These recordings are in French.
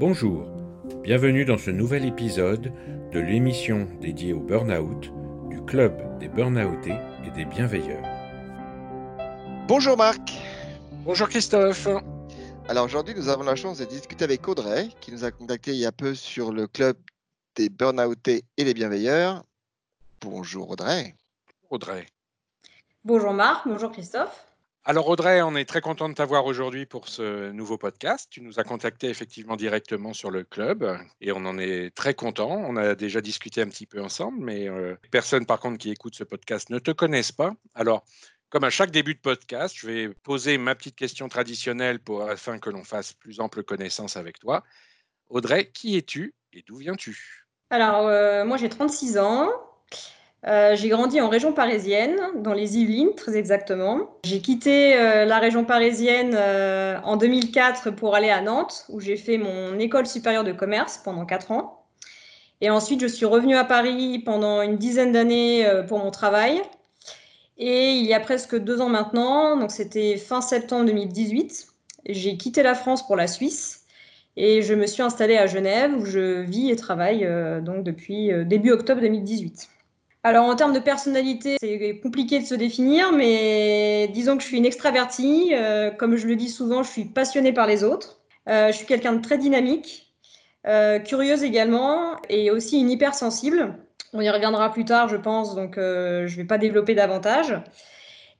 Bonjour, bienvenue dans ce nouvel épisode de l'émission dédiée au burn-out du Club des Burnoutés et des Bienveilleurs. Bonjour Marc. Bonjour Christophe. Alors aujourd'hui, nous avons la chance de discuter avec Audrey, qui nous a contacté il y a peu sur le Club des Burnoutés et des Bienveilleurs. Bonjour Audrey. Audrey. Bonjour Marc, bonjour Christophe. Alors Audrey, on est très content de t'avoir aujourd'hui pour ce nouveau podcast. Tu nous as contacté effectivement directement sur le club et on en est très content. On a déjà discuté un petit peu ensemble, mais euh, personne par contre qui écoute ce podcast ne te connaissent pas. Alors, comme à chaque début de podcast, je vais poser ma petite question traditionnelle afin que l'on fasse plus ample connaissance avec toi. Audrey, qui es-tu et d'où viens-tu? Alors, euh, moi j'ai 36 ans. Euh, j'ai grandi en région parisienne, dans les Yvelines très exactement. J'ai quitté euh, la région parisienne euh, en 2004 pour aller à Nantes, où j'ai fait mon école supérieure de commerce pendant 4 ans. Et ensuite, je suis revenue à Paris pendant une dizaine d'années pour mon travail. Et il y a presque deux ans maintenant, donc c'était fin septembre 2018, j'ai quitté la France pour la Suisse et je me suis installée à Genève où je vis et travaille donc depuis début octobre 2018. Alors en termes de personnalité, c'est compliqué de se définir, mais disons que je suis une extravertie. Euh, comme je le dis souvent, je suis passionnée par les autres. Euh, je suis quelqu'un de très dynamique, euh, curieuse également, et aussi une hypersensible. On y reviendra plus tard, je pense, donc je ne vais pas développer davantage.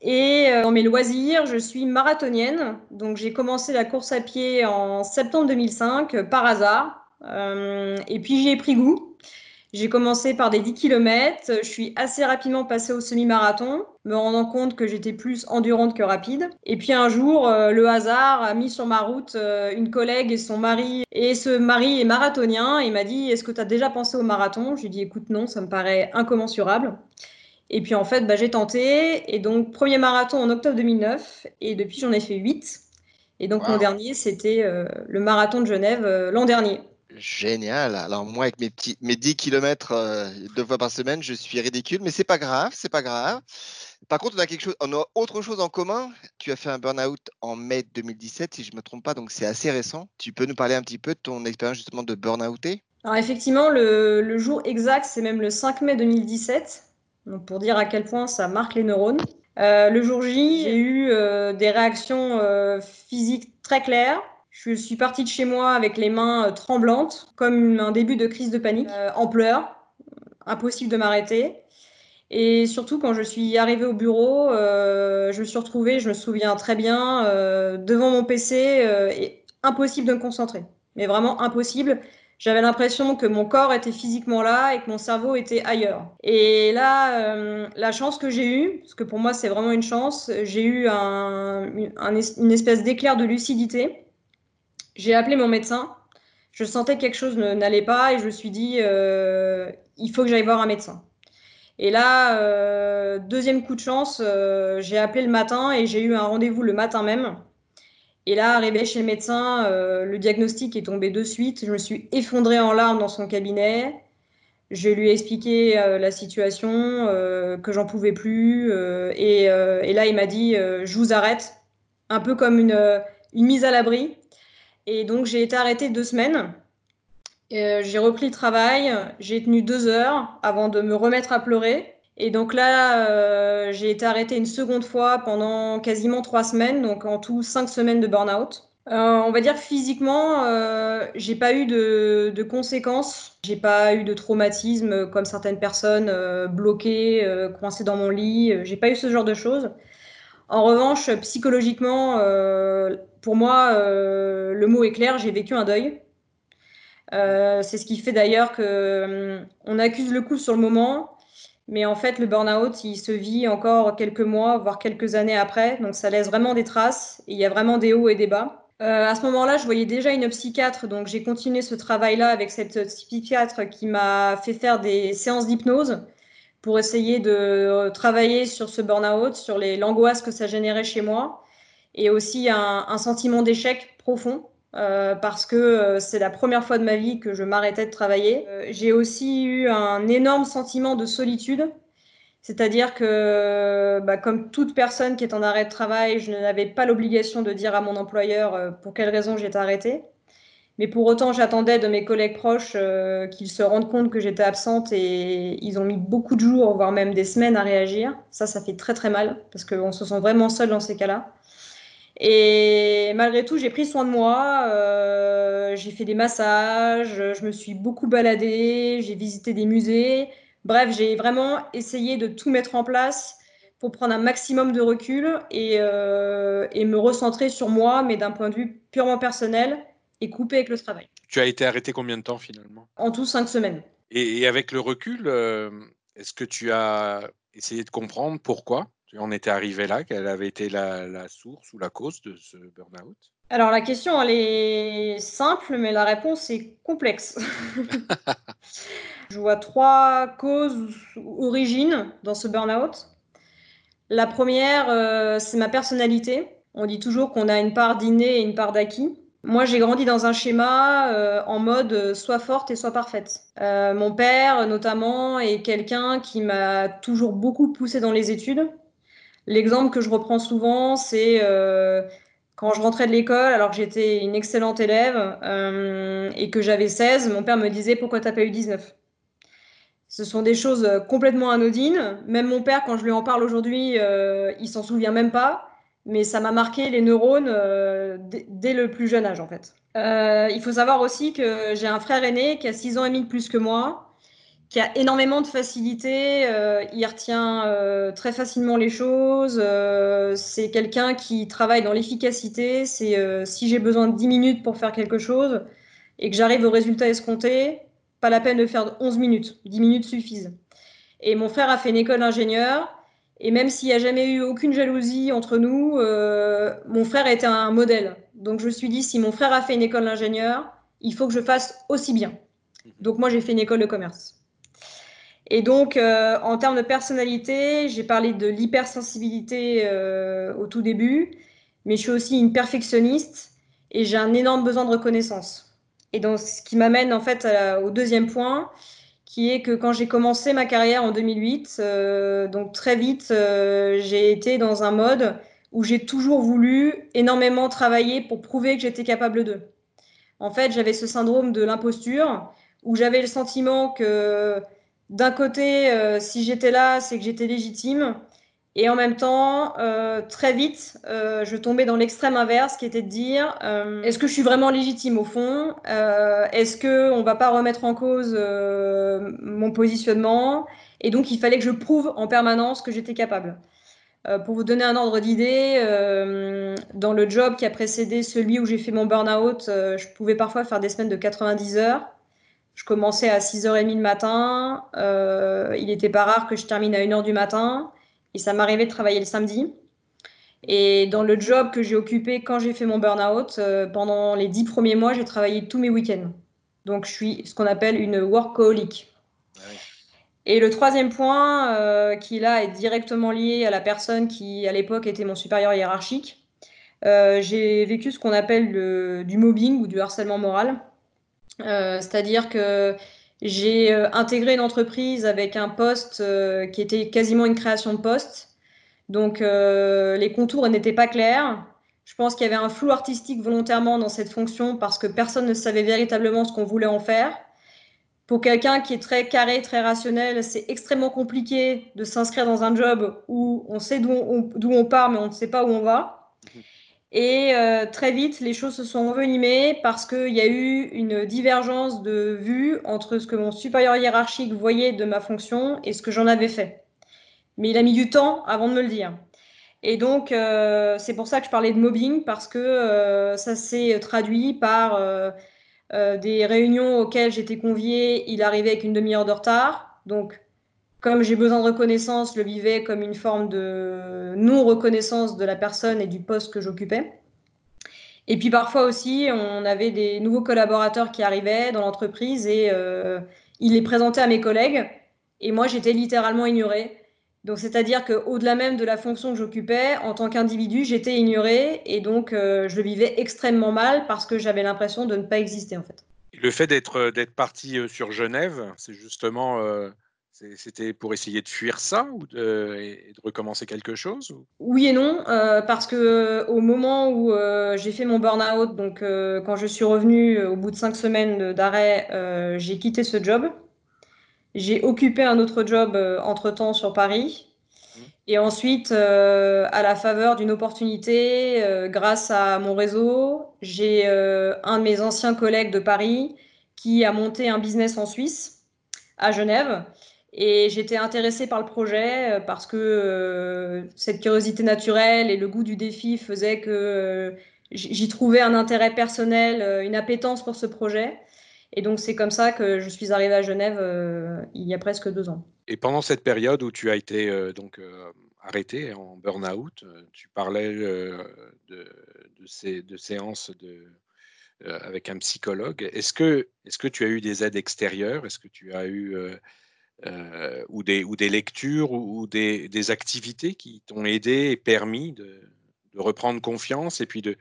Et dans mes loisirs, je suis marathonienne. Donc j'ai commencé la course à pied en septembre 2005 par hasard. et puis j'y ai pris goût. J'ai commencé par des 10 km. Je suis assez rapidement passée au semi-marathon, me rendant compte que j'étais plus endurante que rapide. Et puis un jour, euh, le hasard a mis sur ma route euh, une collègue et son mari. Et ce mari est marathonien. Il m'a dit Est-ce que tu as déjà pensé au marathon? Je lui ai dit Écoute, non, ça me paraît incommensurable. Et puis en fait, bah, j'ai tenté. Et donc, premier marathon en octobre 2009. Et depuis, j'en ai fait 8. Et donc, mon dernier, c'était euh, le marathon de Genève l'an dernier. Génial. Alors moi, avec mes petits, mes 10 km euh, deux fois par semaine, je suis ridicule, mais c'est pas grave, c'est pas grave. Par contre, on a quelque chose, on a autre chose en commun. Tu as fait un burn-out en mai 2017, si je me trompe pas, donc c'est assez récent. Tu peux nous parler un petit peu de ton expérience justement de burn-outé Alors effectivement, le, jour exact, c'est même le 5 mai 2017. Donc pour dire à quel point ça marque les neurones. Euh, le jour J, j'ai eu euh, des réactions physiques très claires. Je suis partie de chez moi avec les mains euh, tremblantes, comme un début de crise de panique, euh, en pleurs, impossible de m'arrêter. Et surtout, quand je suis arrivée au bureau, euh, je me suis retrouvée, je me souviens très bien, devant mon PC, et impossible de me concentrer. Mais vraiment impossible. J'avais l'impression que mon corps était physiquement là et que mon cerveau était ailleurs. Et là, la chance que j'ai eue, parce que pour moi c'est vraiment une chance, j'ai eu une espèce d'éclair de lucidité j'ai appelé mon médecin. Je sentais que quelque chose n'allait pas et je me suis dit, euh, il faut que j'aille voir un médecin. Et là, euh, deuxième coup de chance, euh, j'ai appelé le matin et j'ai eu un rendez-vous le matin même. Et là, arrivé chez le médecin, le diagnostic est tombé de suite. Je me suis effondrée en larmes dans son cabinet. Je lui ai expliqué la situation, que j'en pouvais plus. Et, et, là, il m'a dit, je vous arrête, un peu comme une, une mise à l'abri. Et donc, j'ai été arrêtée deux semaines. Euh, j'ai repris le travail. J'ai tenu deux heures avant de me remettre à pleurer. Et donc là, euh, j'ai été arrêtée une seconde fois pendant quasiment trois semaines, donc en tout cinq semaines de burn-out. Euh, on va dire physiquement, j'ai pas eu de, de conséquences, j'ai pas eu de traumatisme comme certaines personnes bloquées, coincées dans mon lit, j'ai pas eu ce genre de choses. En revanche, psychologiquement, euh, pour moi, euh, le mot est clair, j'ai vécu un deuil. Euh, c'est ce qui fait d'ailleurs qu'on on accuse le coup sur le moment, mais en fait, le burn-out, il se vit encore quelques mois, voire quelques années après. Donc, ça laisse vraiment des traces. il y a vraiment des hauts et des bas. à ce moment-là, je voyais déjà une psychiatre, donc j'ai continué ce travail-là avec cette psychiatre qui m'a fait faire des séances d'hypnose pour essayer de euh, travailler sur ce burn-out, sur l'angoisse que ça générait chez moi, et aussi un, sentiment d'échec profond. Euh, parce que euh, c'est la première fois de ma vie que je m'arrêtais de travailler. j'ai aussi eu un énorme sentiment de solitude. C'est-à-dire que, bah, comme toute personne qui est en arrêt de travail, je n'avais pas l'obligation de dire à mon employeur pour quelle raison j'étais arrêtée. Mais pour autant, j'attendais de mes collègues proches euh, qu'ils se rendent compte que j'étais absente et ils ont mis beaucoup de jours, voire même des semaines à réagir. Ça, ça fait très très mal parce qu'on se sent vraiment seul dans ces cas-là. Et malgré tout, j'ai pris soin de moi. Euh, j'ai fait des massages, je me suis beaucoup baladée, j'ai visité des musées. Bref, j'ai vraiment essayé de tout mettre en place pour prendre un maximum de recul et, euh, et me recentrer sur moi, mais d'un point de vue purement personnel et couper avec le travail. Tu as été arrêté combien de temps finalement? En tout, cinq semaines. Et, avec le recul, euh, est-ce que tu as essayé de comprendre pourquoi? Tu en étais arrivé là Quelle avait été la, la source ou la cause de ce burn-out? Alors la question, elle est simple, mais la réponse est complexe. Je vois trois causes ou origines dans ce burn-out. La première, euh, c'est ma personnalité. On dit toujours qu'on a une part d'inné et une part d'acquis. Moi, j'ai grandi dans un schéma euh, en mode euh, soit forte et soit parfaite. mon père, notamment, est quelqu'un qui m'a toujours beaucoup poussé dans les études. L'exemple que je reprends souvent, c'est quand je rentrais de l'école, alors que j'étais une excellente élève et que j'avais 16, mon père me disait Pourquoi t'as pas eu 19 ce sont des choses euh, complètement anodines. Même mon père, quand je lui en parle aujourd'hui, euh, il s'en souvient même pas. Mais ça m'a marqué les neurones euh, dès le plus jeune âge, en fait. il faut savoir aussi que j'ai un frère aîné qui a 6 ans et demi de plus que moi, qui a énormément de facilité. il retient très facilement les choses. c'est quelqu'un qui travaille dans l'efficacité. C'est si j'ai besoin de 10 minutes pour faire quelque chose et que j'arrive au résultat escompté, pas la peine de faire 11 minutes, 10 minutes suffisent. Et mon frère a fait une école d'ingénieur, et même s'il n'y a jamais eu aucune jalousie entre nous, euh, mon frère était un modèle. Donc je me suis dit, si mon frère a fait une école d'ingénieur, il faut que je fasse aussi bien. Donc moi, j'ai fait une école de commerce. Et donc, euh, en termes de personnalité, j'ai parlé de l'hypersensibilité euh, au tout début, mais je suis aussi une perfectionniste et j'ai un énorme besoin de reconnaissance. Et donc, ce qui m'amène en fait au deuxième point, qui est que quand j'ai commencé ma carrière en 2008, euh, donc très vite, euh, j'ai été dans un mode où j'ai toujours voulu énormément travailler pour prouver que j'étais capable d'eux. En fait, j'avais ce syndrome de l'imposture où j'avais le sentiment que d'un côté, euh, si j'étais là, c'est que j'étais légitime, et en même temps, euh, très vite, euh, je tombais dans l'extrême inverse, qui était de dire euh, est-ce que je suis vraiment légitime au fond? Est-ce qu'on ne va pas remettre en cause mon positionnement? Et donc, il fallait que je prouve en permanence que j'étais capable. pour vous donner un ordre d'idée, dans le job qui a précédé celui où j'ai fait mon burn-out, je pouvais parfois faire des semaines de 90 heures. Je commençais à 6h30 le matin. il n'était pas rare que je termine à 1h du matin. Et ça m'arrivait de travailler le samedi. Et dans le job que j'ai occupé quand j'ai fait mon burn-out, euh, pendant les dix premiers mois, j'ai travaillé tous mes week-ends. Donc, je suis ce qu'on appelle une workaholic. Ah Et le troisième point, euh, qui là est directement lié à la personne qui, à l'époque, était mon supérieur hiérarchique, euh, j'ai vécu ce qu'on appelle du mobbing ou du harcèlement moral. C'est-à-dire que j'ai euh, intégré une entreprise avec un poste euh, qui était quasiment une création de poste. Donc euh, les contours n'étaient pas clairs. Je pense qu'il y avait un flou artistique volontairement dans cette fonction parce que personne ne savait véritablement ce qu'on voulait en faire. Pour quelqu'un qui est très carré, très rationnel, c'est extrêmement compliqué de s'inscrire dans un job où on sait d'où on, on, part, mais on ne sait pas où on va. Et euh, très vite, les choses se sont envenimées parce qu'il y a eu une divergence de vue entre ce que mon supérieur hiérarchique voyait de ma fonction et ce que j'en avais fait. Mais il a mis du temps avant de me le dire. Et donc, euh, c'est pour ça que je parlais de mobbing, parce que euh, ça s'est traduit par des réunions auxquelles j'étais conviée, il arrivait avec une demi-heure de retard. Donc, comme j'ai besoin de reconnaissance, le vivais comme une forme de non-reconnaissance de la personne et du poste que j'occupais. Et puis parfois aussi, on avait des nouveaux collaborateurs qui arrivaient dans l'entreprise et euh, ils les présentaient à mes collègues. Et moi, j'étais littéralement ignorée. Donc, c'est-à-dire qu'au-delà même de la fonction que j'occupais, en tant qu'individu, j'étais ignorée et donc euh, je le vivais extrêmement mal parce que j'avais l'impression de ne pas exister en fait. Le fait d'être d'être parti euh, sur Genève, c'est justement C'était pour essayer de fuir ça ou de, et de recommencer quelque chose Oui et non, parce que au moment où j'ai fait mon burn-out, donc quand je suis revenue au bout de cinq semaines d'arrêt, j'ai quitté ce job. J'ai occupé un autre job entre-temps sur Paris. Et ensuite, euh, à la faveur d'une opportunité, euh, grâce à mon réseau, j'ai euh, un de mes anciens collègues de Paris qui a monté un business en Suisse, à Genève. Et j'étais intéressée par le projet parce que cette curiosité naturelle et le goût du défi faisaient que j'y trouvais un intérêt personnel, une appétence pour ce projet. Et donc, c'est comme ça que je suis arrivée à Genève il y a presque deux ans. Et pendant cette période où tu as été euh, donc euh, arrêté en burn-out, euh, tu parlais de, de, ces, de séances de, avec un psychologue. Est-ce que, est que tu as eu des aides extérieures? Est-ce que tu as eu ou, des, ou des lectures ou, des, activités qui t'ont aidé et permis de, reprendre confiance et puis de,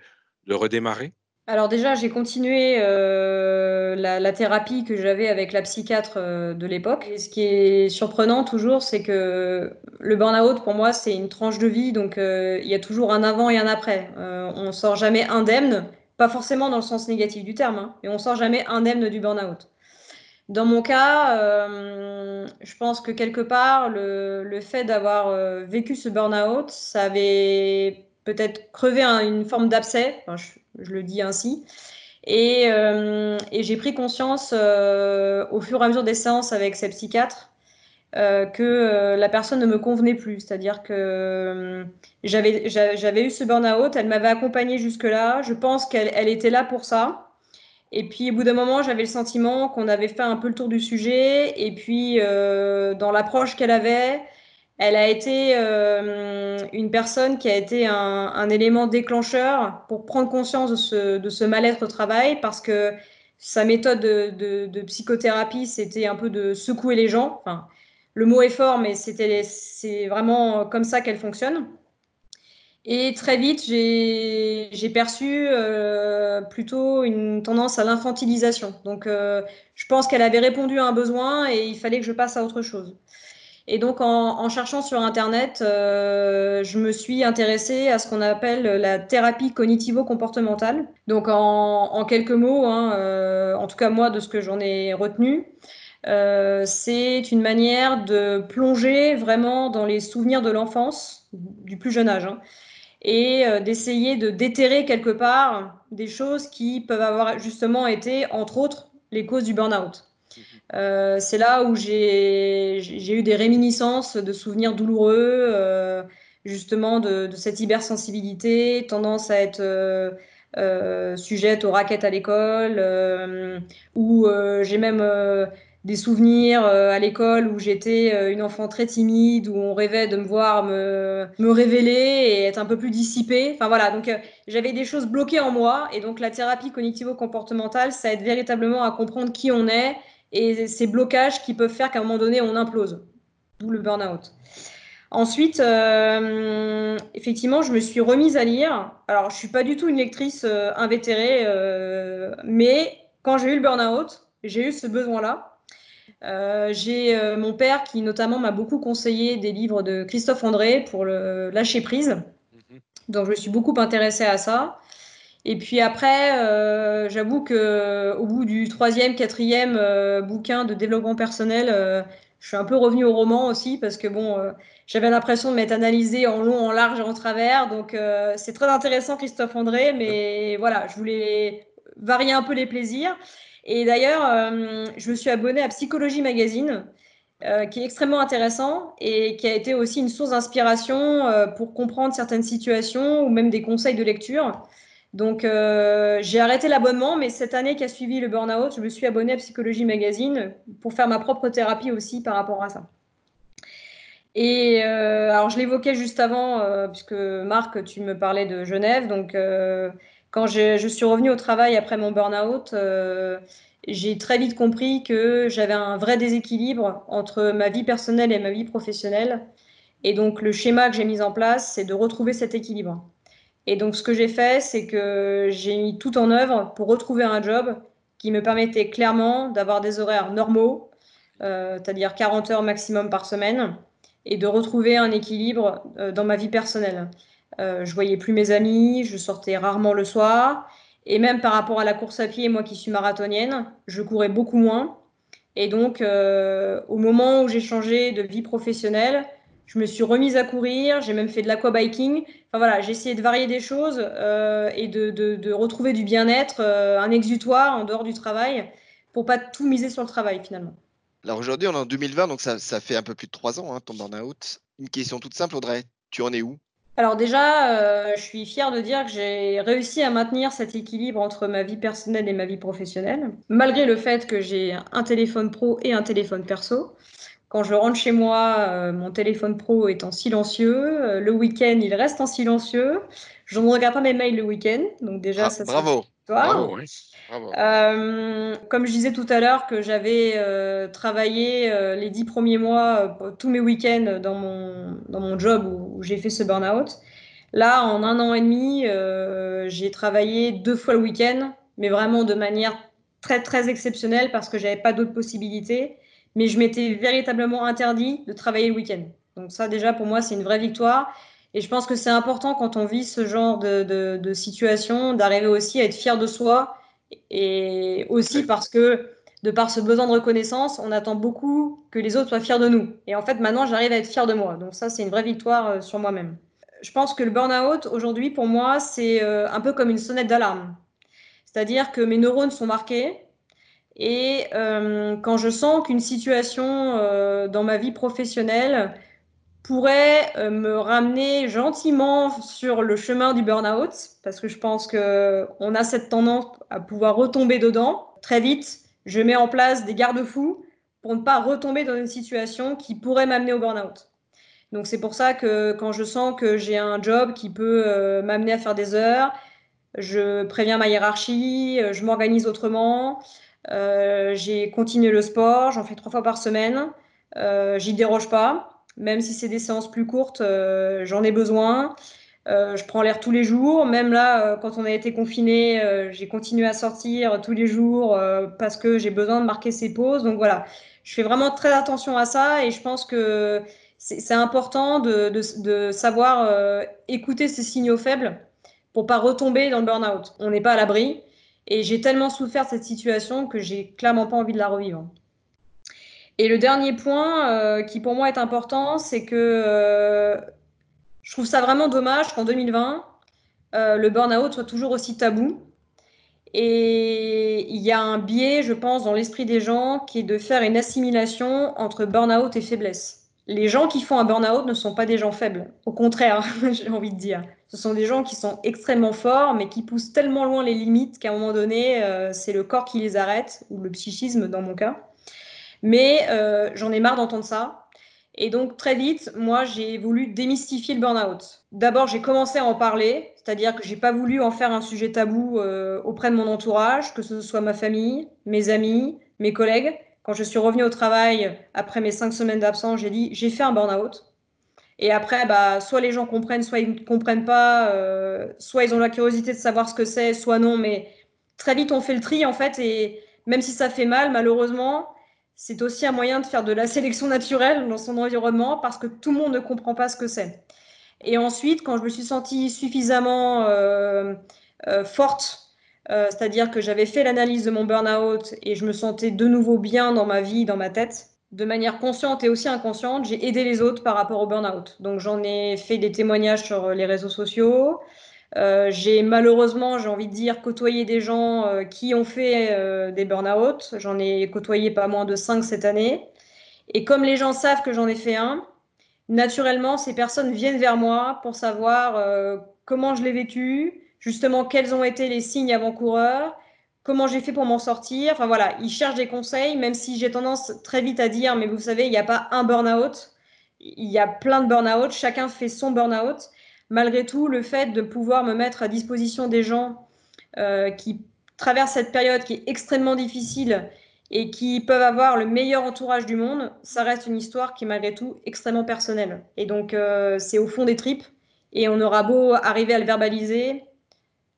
redémarrer? Alors déjà, j'ai continué euh, la, thérapie que j'avais avec la psychiatre euh, de l'époque. Ce qui est surprenant toujours, c'est que le burn-out, pour moi, c'est une tranche de vie. Donc, euh, il y a toujours un avant et un après. on ne sort jamais indemne, pas forcément dans le sens négatif du terme, hein, mais on sort jamais indemne du burn-out. Dans mon cas, je pense que quelque part, le, fait d'avoir vécu ce burn-out, ça avait peut-être crevé une forme d'abcès je le dis ainsi. Et, euh, j'ai pris conscience euh, au fur et à mesure des séances avec ces psychiatres euh, que la personne ne me convenait plus. C'est-à-dire que j'avais, eu ce burn-out, elle m'avait accompagnée jusque-là, je pense qu'elle elle était là pour ça. Et puis au bout d'un moment, j'avais le sentiment qu'on avait fait un peu le tour du sujet. Et puis dans l'approche qu'elle avait, elle a été euh, une personne qui a été un, élément déclencheur pour prendre conscience de ce, mal-être au travail parce que sa méthode de, psychothérapie, c'était un peu de secouer les gens. Le mot est fort, mais c'est vraiment comme ça qu'elle fonctionne. Et très vite, j'ai perçu euh, plutôt une tendance à l'infantilisation. Donc, euh, je pense qu'elle avait répondu à un besoin et il fallait que je passe à autre chose. Et donc, en, cherchant sur Internet, euh, je me suis intéressée à ce qu'on appelle la thérapie cognitivo-comportementale. Donc, en, quelques mots, hein, en tout cas moi, de ce que j'en ai retenu, c'est une manière de plonger vraiment dans les souvenirs de l'enfance, du plus jeune âge, hein, et d'essayer de déterrer quelque part des choses qui peuvent avoir justement été, entre autres, les causes du burn-out. Euh, c'est là où j'ai eu des réminiscences de souvenirs douloureux, euh, justement de, cette hypersensibilité, tendance à être euh, sujette aux raquettes à l'école, où j'ai même des souvenirs à l'école où j'étais une enfant très timide, où on rêvait de me voir me, me révéler et être un peu plus dissipée. Enfin voilà, donc j'avais des choses bloquées en moi et donc la thérapie cognitivo-comportementale, ça aide véritablement à comprendre qui on est et ces blocages qui peuvent faire qu'à un moment donné, on implose, d'où le burn-out. Ensuite, euh, effectivement, je me suis remise à lire. Alors, je suis pas du tout une lectrice euh, invétérée, euh, mais quand j'ai eu le burn-out, j'ai eu ce besoin-là. J'ai mon père qui notamment m'a beaucoup conseillé des livres de Christophe André pour le lâcher prise. Mhm. Donc, je me suis beaucoup intéressée à ça. Et puis après, euh, j'avoue que au bout du troisième, quatrième euh, bouquin de développement personnel, euh, je suis un peu revenue au roman aussi parce que bon, j'avais l'impression de m'être analysée en long, en large et en travers. Donc c'est très intéressant, Christophe André, mais voilà, je voulais varier un peu les plaisirs. Et d'ailleurs, je me suis abonnée à Psychologie Magazine. qui est extrêmement intéressant et qui a été aussi une source d'inspiration pour comprendre certaines situations ou même des conseils de lecture. Donc, euh, j'ai arrêté l'abonnement, mais cette année qui a suivi le burn-out, je me suis abonnée à Psychologie Magazine pour faire ma propre thérapie aussi par rapport à ça. Et euh, alors, je l'évoquais juste avant, euh, puisque Marc, tu me parlais de Genève. Donc, quand je suis revenue au travail après mon burn-out, j'ai très vite compris que j'avais un vrai déséquilibre entre ma vie personnelle et ma vie professionnelle. Et donc, le schéma que j'ai mis en place, c'est de retrouver cet équilibre. Et donc, ce que j'ai fait, c'est que j'ai mis tout en œuvre pour retrouver un job qui me permettait clairement d'avoir des horaires normaux, c'est-à-dire 40 heures maximum par semaine, et de retrouver un équilibre dans ma vie personnelle. Je voyais plus mes amis, je sortais rarement le soir, et même par rapport à la course à pied, moi qui suis marathonienne, je courais beaucoup moins. Et donc, euh, au moment où j'ai changé de vie professionnelle, je me suis remise à courir, j'ai même fait de l'aquabiking. Enfin voilà, j'ai essayé de varier des choses euh, et de, retrouver du bien-être, euh, un exutoire en dehors du travail, pour pas tout miser sur le travail finalement. Alors aujourd'hui, on est en 2020, donc ça, fait un peu plus de trois ans, hein, ton burn-out. Une question toute simple, Audrey, tu en es où? Alors déjà, euh, je suis fière de dire que j'ai réussi à maintenir cet équilibre entre ma vie personnelle et ma vie professionnelle, malgré le fait que j'ai un téléphone pro et un téléphone perso. Quand je rentre chez moi, euh, mon téléphone pro est en silencieux. Euh, le week-end, il reste en silencieux. Je ne regarde pas mes mails le week-end. Donc déjà, ah, ça Bravo. Bravo, oui. Euh, comme je disais tout à l'heure que j'avais euh, travaillé euh, les dix premiers mois, tous mes week-ends dans mon, dans mon job où, j'ai fait ce burn-out. Là, en un an et demi, j'ai travaillé deux fois le week-end, mais vraiment de manière très très exceptionnelle parce que j'avais pas d'autres possibilités. Mais je m'étais véritablement interdit de travailler le week-end. Donc ça, déjà, pour moi, c'est une vraie victoire. Et je pense que c'est important quand on vit ce genre de, de, de situation d'arriver aussi à être fier de soi et aussi parce que, de par ce besoin de reconnaissance, on attend beaucoup que les autres soient fiers de nous. Et en fait, maintenant, j'arrive à être fier de moi. Donc ça, c'est une vraie victoire euh, sur moi-même. Je pense que le burn-out, aujourd'hui, pour moi, c'est euh, un peu comme une sonnette d'alarme. C'est-à-dire que mes neurones sont marqués. Et euh, quand je sens qu'une situation dans ma vie professionnelle pourrait euh, me ramener gentiment sur le chemin du burn-out, parce que je pense qu'on a cette tendance à pouvoir retomber dedans. Très vite, je mets en place des garde-fous pour ne pas retomber dans une situation qui pourrait m'amener au burn-out. Donc c'est pour ça que quand je sens que j'ai un job qui peut euh, m'amener à faire des heures, je préviens ma hiérarchie, euh, je m'organise autrement, j'ai continué le sport, j'en fais trois fois par semaine, j'y déroge pas. Même si c'est des séances plus courtes, euh, j'en ai besoin. Euh, je prends l'air tous les jours. Même là, euh, quand on a été confiné, j'ai continué à sortir tous les jours parce que j'ai besoin de marquer ces pauses. Donc voilà, je fais vraiment très attention à ça et je pense que c'est important de, savoir écouter ces signaux faibles pour pas retomber dans le burn-out. On n'est pas à l'abri et j'ai tellement souffert de cette situation que j'ai clairement pas envie de la revivre. Et le dernier point euh, qui pour moi est important, c'est que euh, je trouve ça vraiment dommage qu'en 2020, euh, le burn-out soit toujours aussi tabou. Et il y a un biais, je pense, dans l'esprit des gens qui est de faire une assimilation entre burn-out et faiblesse. Les gens qui font un burn-out ne sont pas des gens faibles. Au contraire, j'ai envie de dire. Ce sont des gens qui sont extrêmement forts, mais qui poussent tellement loin les limites qu'à un moment donné, c'est le corps qui les arrête, ou le psychisme dans mon cas. Mais euh, j'en ai marre d'entendre ça. Et donc, très vite, moi, j'ai voulu démystifier le burn-out. D'abord, j'ai commencé à en parler, c'est-à-dire que j'ai pas voulu en faire un sujet tabou euh, auprès de mon entourage, que ce soit ma famille, mes amis, mes collègues. Quand je suis revenue au travail après mes cinq semaines d'absence, j'ai dit j'ai fait un burn-out. Et après, bah, soit les gens comprennent, soit ils ne comprennent pas, euh, soit ils ont la curiosité de savoir ce que c'est, soit non. Mais très vite, on fait le tri en fait. Et même si ça fait mal, malheureusement, c'est aussi un moyen de faire de la sélection naturelle dans son environnement parce que tout le monde ne comprend pas ce que c'est. Et ensuite, quand je me suis sentie suffisamment euh, euh, forte, euh, c'est-à-dire que j'avais fait l'analyse de mon burn-out et je me sentais de nouveau bien dans ma vie, dans ma tête, de manière consciente et aussi inconsciente, j'ai aidé les autres par rapport au burn-out. Donc j'en ai fait des témoignages sur les réseaux sociaux, euh, j'ai malheureusement, j'ai envie de dire, côtoyé des gens euh, qui ont fait euh, des burn-out. J'en ai côtoyé pas moins de 5 cette année. Et comme les gens savent que j'en ai fait un, naturellement, ces personnes viennent vers moi pour savoir comment je l'ai vécu, justement quels ont été les signes avant-coureurs, comment j'ai fait pour m'en sortir. Enfin voilà, ils cherchent des conseils, même si j'ai tendance très vite à dire, mais vous savez, il n'y a pas un burn-out, il y a plein de burn-out, chacun fait son burn-out malgré tout, le fait de pouvoir me mettre à disposition des gens euh, qui traversent cette période qui est extrêmement difficile et qui peuvent avoir le meilleur entourage du monde, ça reste une histoire qui est malgré tout extrêmement personnelle. Et donc, euh, c'est au fond des tripes. Et on aura beau arriver à le verbaliser,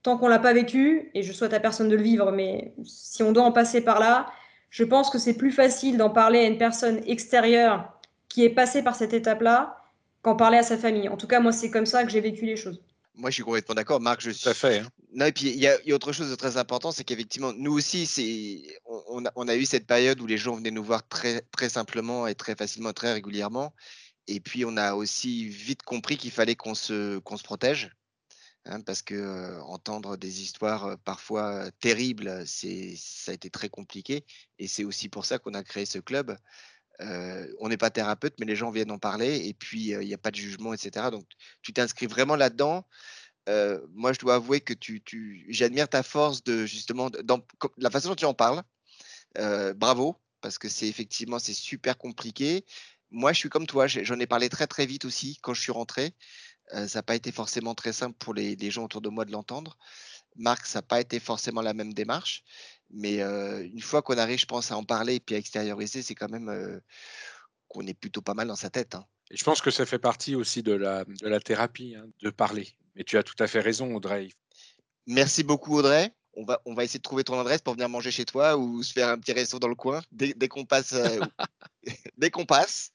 tant qu'on l'a pas vécu, et je souhaite à personne de le vivre, mais si on doit en passer par là, Je pense que c'est plus facile d'en parler à une personne extérieure qui est passée par cette étape-là qu'en parler à sa famille. En tout cas, moi, c'est comme ça que j'ai vécu les choses. Moi, je suis complètement d'accord. Marc, je suis. Tout à fait. hein. Non, et puis il y, a il y a autre chose de très important, c'est qu'effectivement, nous aussi, c'est, on, on a, on a eu cette période où les gens venaient nous voir très, très simplement et très facilement, très régulièrement. Et puis, on a aussi vite compris qu'il fallait qu'on se, qu'on se protège. hein, parce que euh, entendre des histoires euh, parfois euh, terribles, c'est, ça a été très compliqué. Et c'est aussi pour ça qu'on a créé ce club. On n'est pas thérapeute, mais les gens viennent en parler. Et puis, il n'y a pas de jugement, etc. Donc, tu t'inscris vraiment là-dedans. Moi, je dois avouer que tu, j'admire ta force de justement la façon dont tu en parles. Bravo, parce que c'est effectivement c'est super compliqué. Moi, je suis comme toi, j'en ai parlé très très vite aussi quand je suis rentré. Ça n'a pas été forcément très simple pour les gens autour de moi de l'entendre. Marc, ça n'a pas été forcément la même démarche, mais euh, une fois qu'on arrive, je pense, à en parler et puis à extérioriser, c'est quand même euh, qu'on est plutôt pas mal dans sa tête. hein. Et je pense que ça fait partie aussi de la, de la thérapie, hein, de parler. Mais tu as tout à fait raison, Audrey. Merci beaucoup Audrey. On va, on va essayer de trouver ton adresse pour venir manger chez toi ou se faire un petit resto dans le coin dès, dès qu'on passe. euh, dès qu'on passe.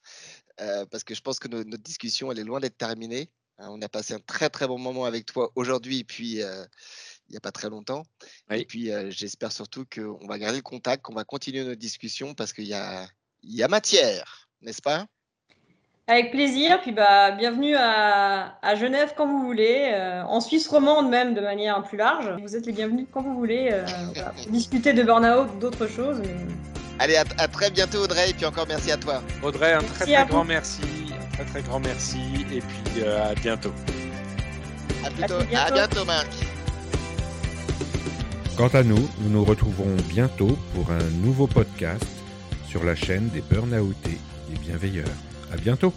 Parce que je pense que no- notre discussion, elle est loin d'être terminée. Hein, on a passé un très très bon moment avec toi aujourd'hui puis il n'y a pas très longtemps. Oui. Et puis euh, j'espère surtout qu'on va garder le contact, qu'on va continuer notre discussion parce qu'il y a, il y a matière, n'est-ce pas? Avec plaisir. Puis bah, bienvenue à, à Genève quand vous voulez, euh, en Suisse romande même de manière plus large. Vous êtes les bienvenus quand vous voulez euh, voilà, pour discuter de burn-out, d'autres choses. mais- Allez, à, à très bientôt Audrey et puis encore merci à toi. Audrey, un Merci très très vous. grand merci. Un très très grand merci. Et puis euh, à bientôt. À, plutôt, à bientôt. bientôt Marc. Quant à nous, nous nous retrouverons bientôt pour un nouveau podcast sur la chaîne des Burnoutés et Bienveilleurs. À bientôt!